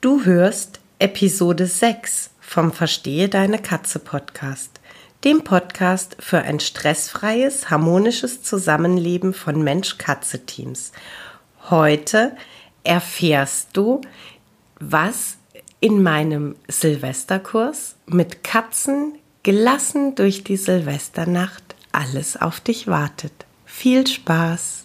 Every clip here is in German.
Du hörst Episode 6 vom Verstehe deine Katze Podcast, dem Podcast für ein stressfreies, harmonisches Zusammenleben von Mensch-Katze-Teams. Heute erfährst du, was in meinem Silvesterkurs mit Katzen gelassen durch die Silvesternacht alles auf dich wartet. Viel Spaß!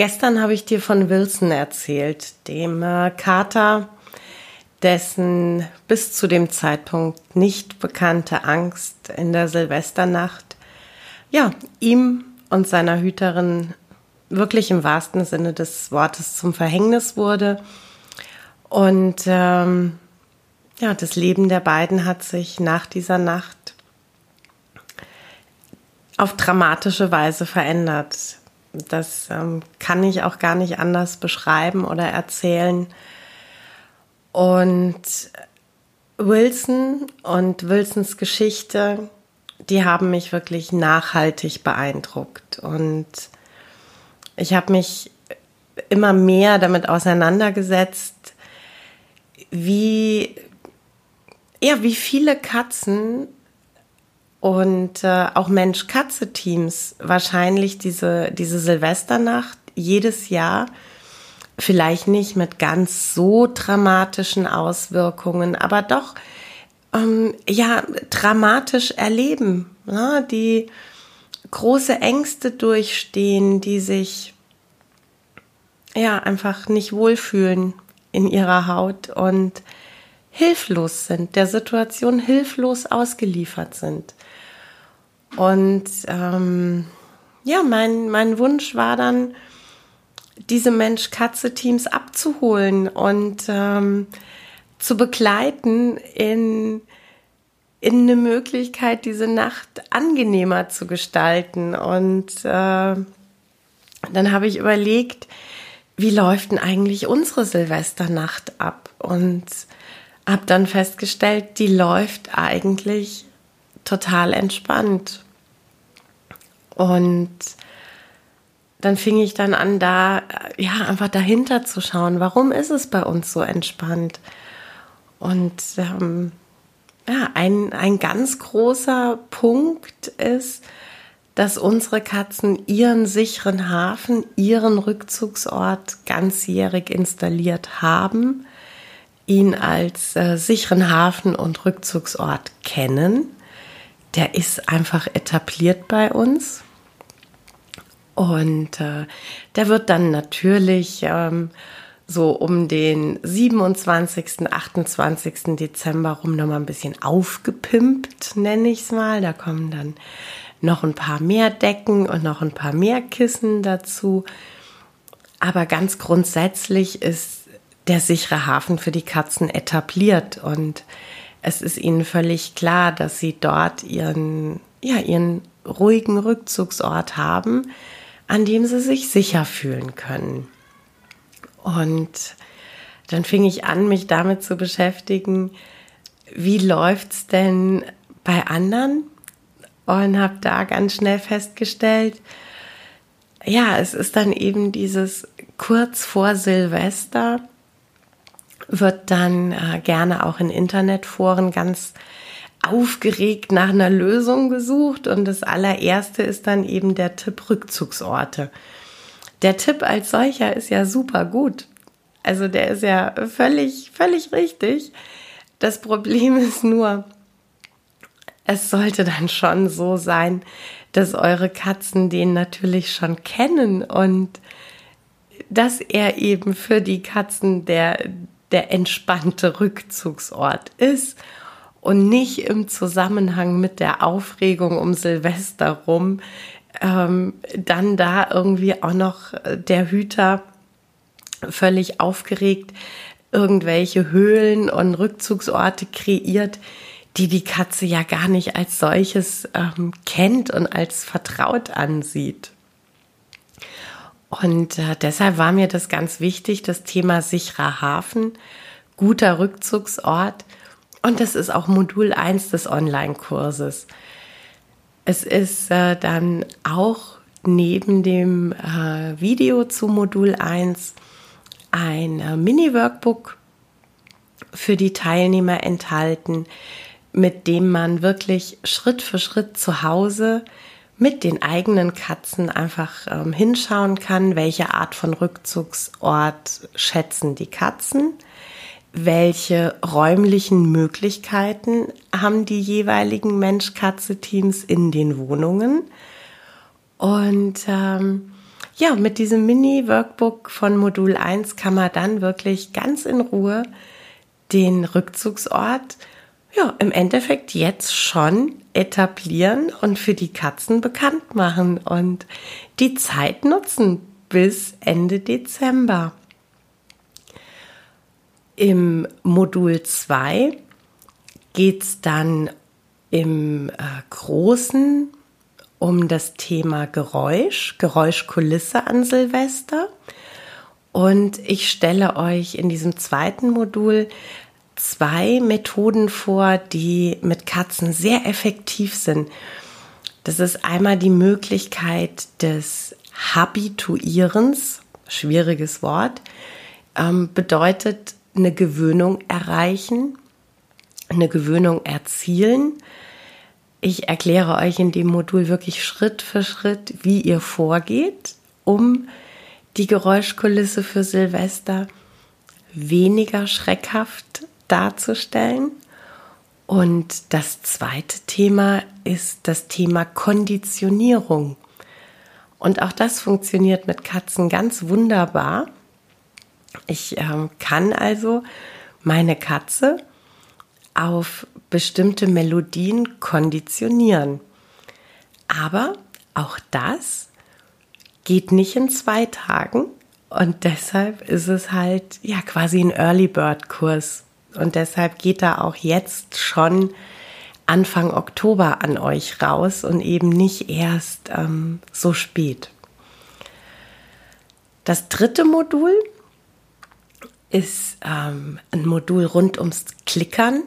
Gestern habe ich dir von Wilson erzählt, dem äh, Kater, dessen bis zu dem Zeitpunkt nicht bekannte Angst in der Silvesternacht, ja, ihm und seiner Hüterin wirklich im wahrsten Sinne des Wortes zum Verhängnis wurde. Und ähm, ja, das Leben der beiden hat sich nach dieser Nacht auf dramatische Weise verändert. Das ähm, kann ich auch gar nicht anders beschreiben oder erzählen. Und Wilson und Wilsons Geschichte, die haben mich wirklich nachhaltig beeindruckt. Und ich habe mich immer mehr damit auseinandergesetzt, wie, ja, wie viele Katzen und äh, auch Mensch-Katze-Teams wahrscheinlich diese, diese Silvesternacht jedes Jahr vielleicht nicht mit ganz so dramatischen Auswirkungen, aber doch ähm, ja dramatisch erleben, ne? die große Ängste durchstehen, die sich ja einfach nicht wohlfühlen in ihrer Haut und hilflos sind, der Situation hilflos ausgeliefert sind. Und ähm, ja, mein, mein Wunsch war dann, diese Mensch-Katze-Teams abzuholen und ähm, zu begleiten in, in eine Möglichkeit, diese Nacht angenehmer zu gestalten. Und äh, dann habe ich überlegt, wie läuft denn eigentlich unsere Silvesternacht ab? Und habe dann festgestellt, die läuft eigentlich total entspannt. Und dann fing ich dann an, da ja einfach dahinter zu schauen, warum ist es bei uns so entspannt? Und ähm, ja, ein, ein ganz großer Punkt ist, dass unsere Katzen ihren sicheren Hafen, ihren Rückzugsort ganzjährig installiert haben, ihn als äh, sicheren Hafen und Rückzugsort kennen der ist einfach etabliert bei uns. Und äh, der wird dann natürlich ähm, so um den 27., 28. Dezember rum nochmal ein bisschen aufgepimpt, nenne ich es mal. Da kommen dann noch ein paar mehr Decken und noch ein paar mehr Kissen dazu. Aber ganz grundsätzlich ist der sichere Hafen für die Katzen etabliert und es ist ihnen völlig klar, dass sie dort ihren, ja, ihren ruhigen Rückzugsort haben, an dem sie sich sicher fühlen können. Und dann fing ich an, mich damit zu beschäftigen, wie läuft's denn bei anderen? Und habe da ganz schnell festgestellt, ja, es ist dann eben dieses kurz vor Silvester wird dann äh, gerne auch in Internetforen ganz aufgeregt nach einer Lösung gesucht und das allererste ist dann eben der Tipp Rückzugsorte. Der Tipp als solcher ist ja super gut. Also der ist ja völlig, völlig richtig. Das Problem ist nur, es sollte dann schon so sein, dass eure Katzen den natürlich schon kennen und dass er eben für die Katzen der, der entspannte Rückzugsort ist und nicht im Zusammenhang mit der Aufregung um Silvester rum ähm, dann da irgendwie auch noch der Hüter völlig aufgeregt irgendwelche Höhlen und Rückzugsorte kreiert, die die Katze ja gar nicht als solches ähm, kennt und als vertraut ansieht. Und äh, deshalb war mir das ganz wichtig, das Thema sicherer Hafen, guter Rückzugsort. Und das ist auch Modul 1 des Online-Kurses. Es ist äh, dann auch neben dem äh, Video zu Modul 1 ein äh, Mini-Workbook für die Teilnehmer enthalten, mit dem man wirklich Schritt für Schritt zu Hause mit den eigenen Katzen einfach ähm, hinschauen kann, welche Art von Rückzugsort schätzen die Katzen, welche räumlichen Möglichkeiten haben die jeweiligen Mensch-Katze-Teams in den Wohnungen. Und ähm, ja, mit diesem Mini-Workbook von Modul 1 kann man dann wirklich ganz in Ruhe den Rückzugsort ja, im Endeffekt jetzt schon etablieren und für die Katzen bekannt machen und die Zeit nutzen bis Ende Dezember. Im Modul 2 geht es dann im äh, Großen um das Thema Geräusch, Geräuschkulisse an Silvester. Und ich stelle euch in diesem zweiten Modul zwei Methoden vor, die mit Katzen sehr effektiv sind. Das ist einmal die Möglichkeit des Habituierens, schwieriges Wort, ähm, bedeutet eine Gewöhnung erreichen, eine Gewöhnung erzielen. Ich erkläre euch in dem Modul wirklich Schritt für Schritt, wie ihr vorgeht, um die Geräuschkulisse für Silvester weniger schreckhaft darzustellen. Und das zweite Thema ist das Thema Konditionierung. Und auch das funktioniert mit Katzen ganz wunderbar. Ich äh, kann also meine Katze auf bestimmte Melodien konditionieren. Aber auch das geht nicht in zwei Tagen und deshalb ist es halt ja quasi ein Early Bird Kurs und deshalb geht er auch jetzt schon Anfang Oktober an euch raus und eben nicht erst ähm, so spät. Das dritte Modul ist ähm, ein Modul rund ums Klickern.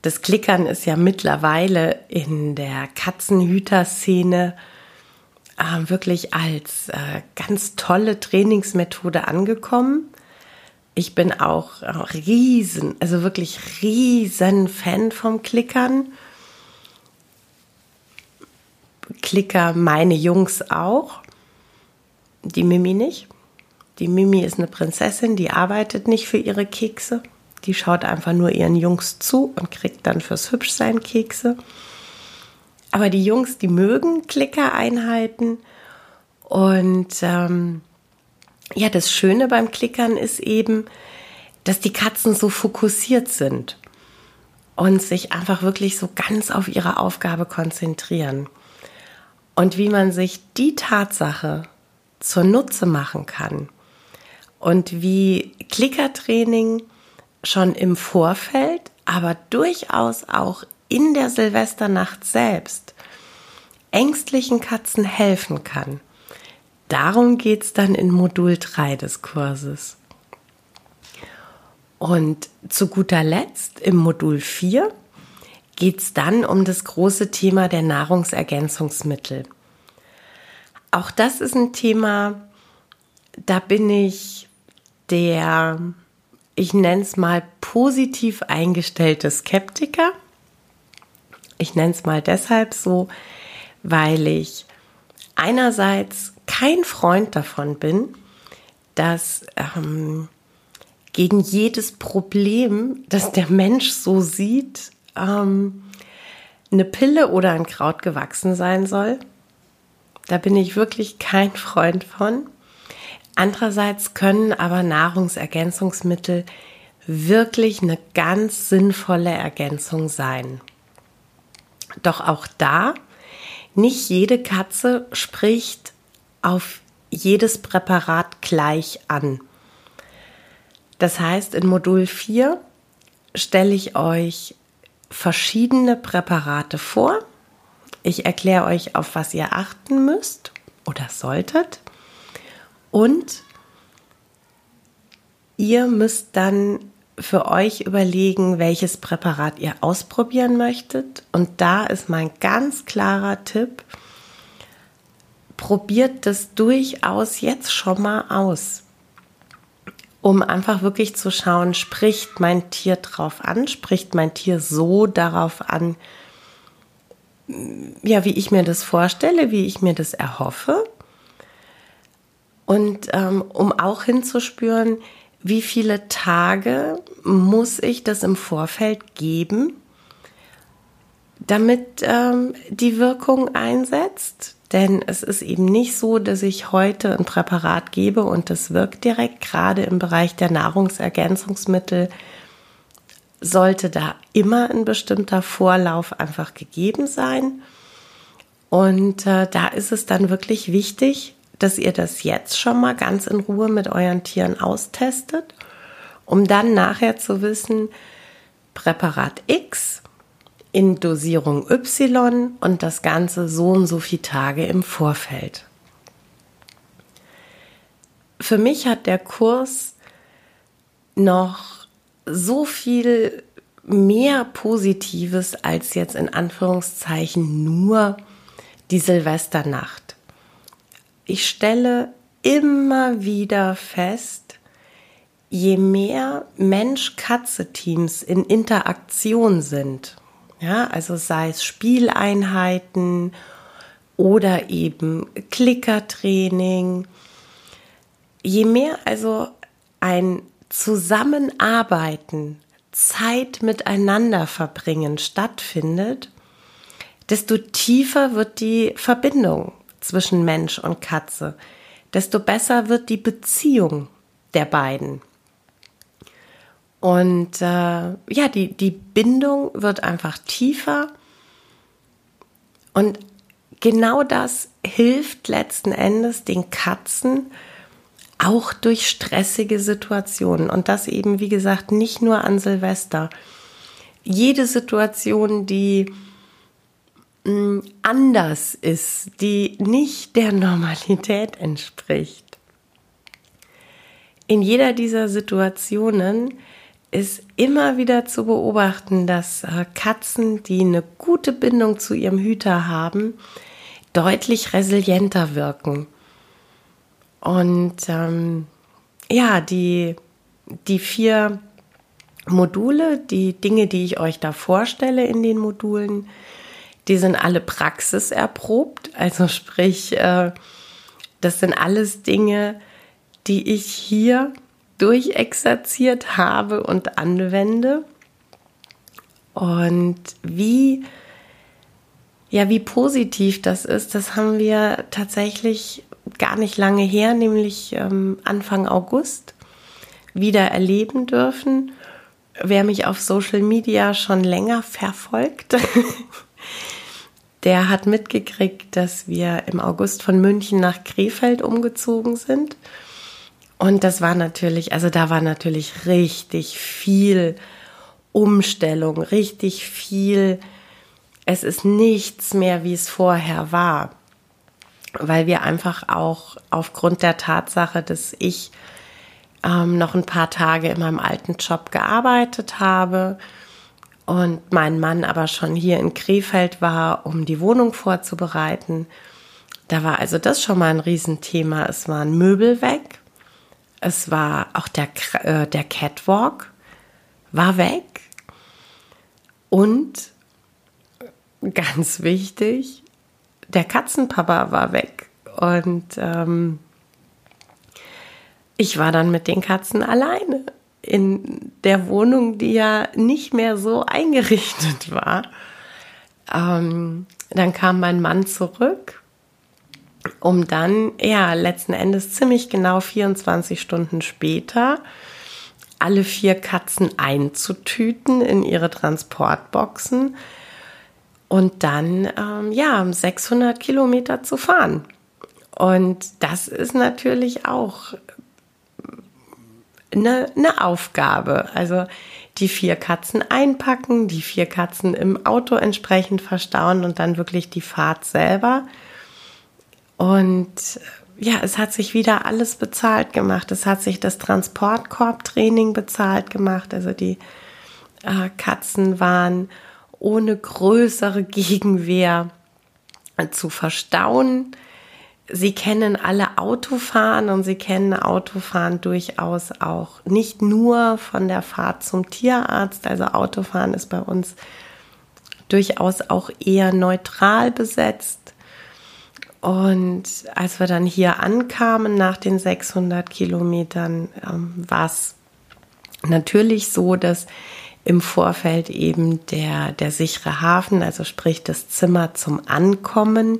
Das Klickern ist ja mittlerweile in der Katzenhüter-Szene äh, wirklich als äh, ganz tolle Trainingsmethode angekommen. Ich bin auch riesen, also wirklich riesen Fan vom Klickern. Klicker meine Jungs auch, die Mimi nicht. Die Mimi ist eine Prinzessin, die arbeitet nicht für ihre Kekse. Die schaut einfach nur ihren Jungs zu und kriegt dann fürs Hübschsein Kekse. Aber die Jungs, die mögen Klickereinheiten. Und ähm, ja, das Schöne beim Klickern ist eben, dass die Katzen so fokussiert sind und sich einfach wirklich so ganz auf ihre Aufgabe konzentrieren. Und wie man sich die Tatsache zur Nutze machen kann, und wie Klickertraining schon im Vorfeld, aber durchaus auch in der Silvesternacht selbst ängstlichen Katzen helfen kann. Darum geht es dann in Modul 3 des Kurses. Und zu guter Letzt im Modul 4 geht es dann um das große Thema der Nahrungsergänzungsmittel. Auch das ist ein Thema, da bin ich der, ich nenne es mal positiv eingestellte Skeptiker. Ich nenne es mal deshalb so, weil ich einerseits kein Freund davon bin, dass ähm, gegen jedes Problem, das der Mensch so sieht, ähm, eine Pille oder ein Kraut gewachsen sein soll. Da bin ich wirklich kein Freund von. Andererseits können aber Nahrungsergänzungsmittel wirklich eine ganz sinnvolle Ergänzung sein. Doch auch da, nicht jede Katze spricht auf jedes Präparat gleich an. Das heißt, in Modul 4 stelle ich euch verschiedene Präparate vor. Ich erkläre euch, auf was ihr achten müsst oder solltet. Und ihr müsst dann für euch überlegen, welches Präparat ihr ausprobieren möchtet. Und da ist mein ganz klarer Tipp, probiert das durchaus jetzt schon mal aus, um einfach wirklich zu schauen, spricht mein Tier drauf an, spricht mein Tier so darauf an, ja, wie ich mir das vorstelle, wie ich mir das erhoffe. Und ähm, um auch hinzuspüren, wie viele Tage muss ich das im Vorfeld geben, damit ähm, die Wirkung einsetzt. Denn es ist eben nicht so, dass ich heute ein Präparat gebe und das wirkt direkt. Gerade im Bereich der Nahrungsergänzungsmittel sollte da immer ein bestimmter Vorlauf einfach gegeben sein. Und äh, da ist es dann wirklich wichtig, dass ihr das jetzt schon mal ganz in Ruhe mit euren Tieren austestet, um dann nachher zu wissen, Präparat X in Dosierung Y und das Ganze so und so viele Tage im Vorfeld. Für mich hat der Kurs noch so viel mehr Positives als jetzt in Anführungszeichen nur die Silvesternacht ich stelle immer wieder fest, je mehr Mensch-Katze-Teams in Interaktion sind, ja, also sei es Spieleinheiten oder eben Klickertraining, je mehr also ein Zusammenarbeiten, Zeit miteinander verbringen stattfindet, desto tiefer wird die Verbindung zwischen Mensch und Katze, desto besser wird die Beziehung der beiden. Und äh, ja, die, die Bindung wird einfach tiefer. Und genau das hilft letzten Endes den Katzen auch durch stressige Situationen. Und das eben, wie gesagt, nicht nur an Silvester. Jede Situation, die anders ist, die nicht der Normalität entspricht. In jeder dieser Situationen ist immer wieder zu beobachten, dass äh, Katzen, die eine gute Bindung zu ihrem Hüter haben, deutlich resilienter wirken. Und ähm, ja, die, die vier Module, die Dinge, die ich euch da vorstelle in den Modulen, die sind alle praxiserprobt. Also sprich, äh, das sind alles Dinge, die ich hier durchexerziert habe und anwende. Und wie, ja, wie positiv das ist, das haben wir tatsächlich gar nicht lange her, nämlich ähm, Anfang August, wieder erleben dürfen. Wer mich auf Social Media schon länger verfolgt, der hat mitgekriegt, dass wir im August von München nach Krefeld umgezogen sind. Und das war natürlich, also da war natürlich richtig viel Umstellung, richtig viel. Es ist nichts mehr, wie es vorher war, weil wir einfach auch aufgrund der Tatsache, dass ich ähm, noch ein paar Tage in meinem alten Job gearbeitet habe, und mein Mann aber schon hier in Krefeld war, um die Wohnung vorzubereiten. Da war also das schon mal ein Riesenthema. Es waren Möbel weg. Es war auch der, äh, der Catwalk war weg. Und ganz wichtig, der Katzenpapa war weg. Und ähm, ich war dann mit den Katzen alleine in der Wohnung, die ja nicht mehr so eingerichtet war. Ähm, dann kam mein Mann zurück, um dann, ja, letzten Endes ziemlich genau 24 Stunden später alle vier Katzen einzutüten in ihre Transportboxen und dann, ähm, ja, 600 Kilometer zu fahren. Und das ist natürlich auch eine, eine Aufgabe. Also die vier Katzen einpacken, die vier Katzen im Auto entsprechend verstauen und dann wirklich die Fahrt selber. Und ja, es hat sich wieder alles bezahlt gemacht. Es hat sich das Transportkorbtraining bezahlt gemacht. Also die äh, Katzen waren ohne größere Gegenwehr zu verstauen. Sie kennen alle Autofahren und sie kennen Autofahren durchaus auch nicht nur von der Fahrt zum Tierarzt. Also Autofahren ist bei uns durchaus auch eher neutral besetzt. Und als wir dann hier ankamen nach den 600 Kilometern, ähm, war es natürlich so, dass im Vorfeld eben der, der sichere Hafen, also sprich das Zimmer zum Ankommen,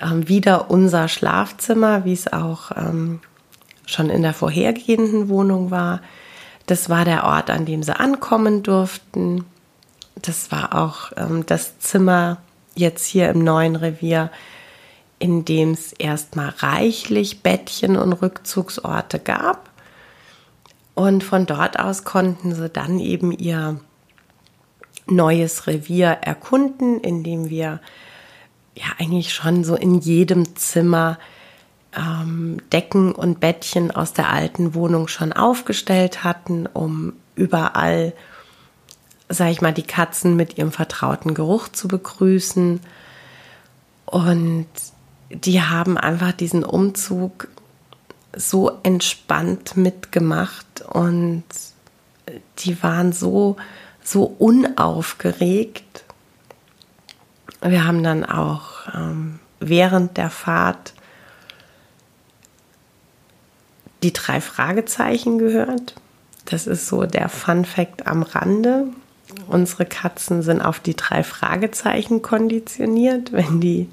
ähm, wieder unser Schlafzimmer, wie es auch ähm, schon in der vorhergehenden Wohnung war. Das war der Ort, an dem sie ankommen durften. Das war auch ähm, das Zimmer jetzt hier im neuen Revier, in dem es erstmal reichlich Bettchen und Rückzugsorte gab. Und von dort aus konnten sie dann eben ihr neues Revier erkunden, indem wir ja eigentlich schon so in jedem Zimmer ähm, Decken und Bettchen aus der alten Wohnung schon aufgestellt hatten, um überall, sag ich mal, die Katzen mit ihrem vertrauten Geruch zu begrüßen. Und die haben einfach diesen Umzug so entspannt mitgemacht und die waren so, so unaufgeregt wir haben dann auch ähm, während der Fahrt die drei Fragezeichen gehört. Das ist so der Fun Fact am Rande. Unsere Katzen sind auf die drei Fragezeichen konditioniert. Wenn die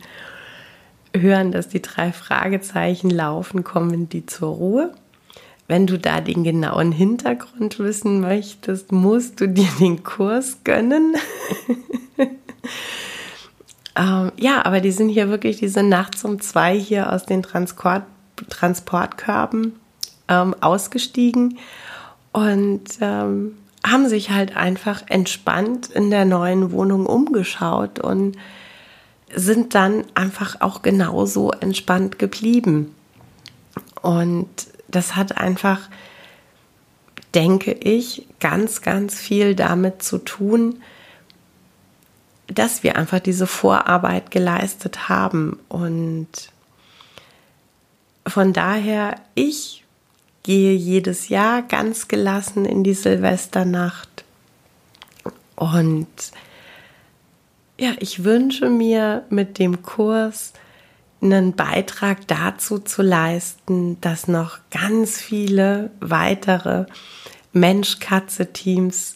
hören, dass die drei Fragezeichen laufen, kommen die zur Ruhe. Wenn du da den genauen Hintergrund wissen möchtest, musst du dir den Kurs gönnen. Ähm, ja, aber die sind hier wirklich, diese nachts um zwei hier aus den Transport, Transportkörben ähm, ausgestiegen und ähm, haben sich halt einfach entspannt in der neuen Wohnung umgeschaut und sind dann einfach auch genauso entspannt geblieben. Und das hat einfach, denke ich, ganz, ganz viel damit zu tun, dass wir einfach diese Vorarbeit geleistet haben. Und von daher, ich gehe jedes Jahr ganz gelassen in die Silvesternacht. Und ja, ich wünsche mir mit dem Kurs einen Beitrag dazu zu leisten, dass noch ganz viele weitere Mensch-Katze-Teams